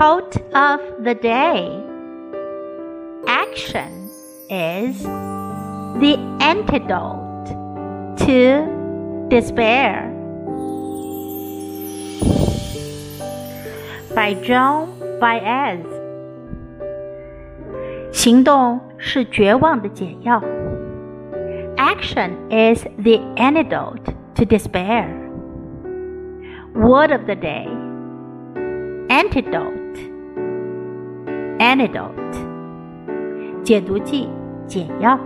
Quote of the day Action is the antidote to despair. By Joan Baez。行动是绝望的解药。Action is the antidote to despair. Word of the day antidote. Anecdote，解毒剂、解药。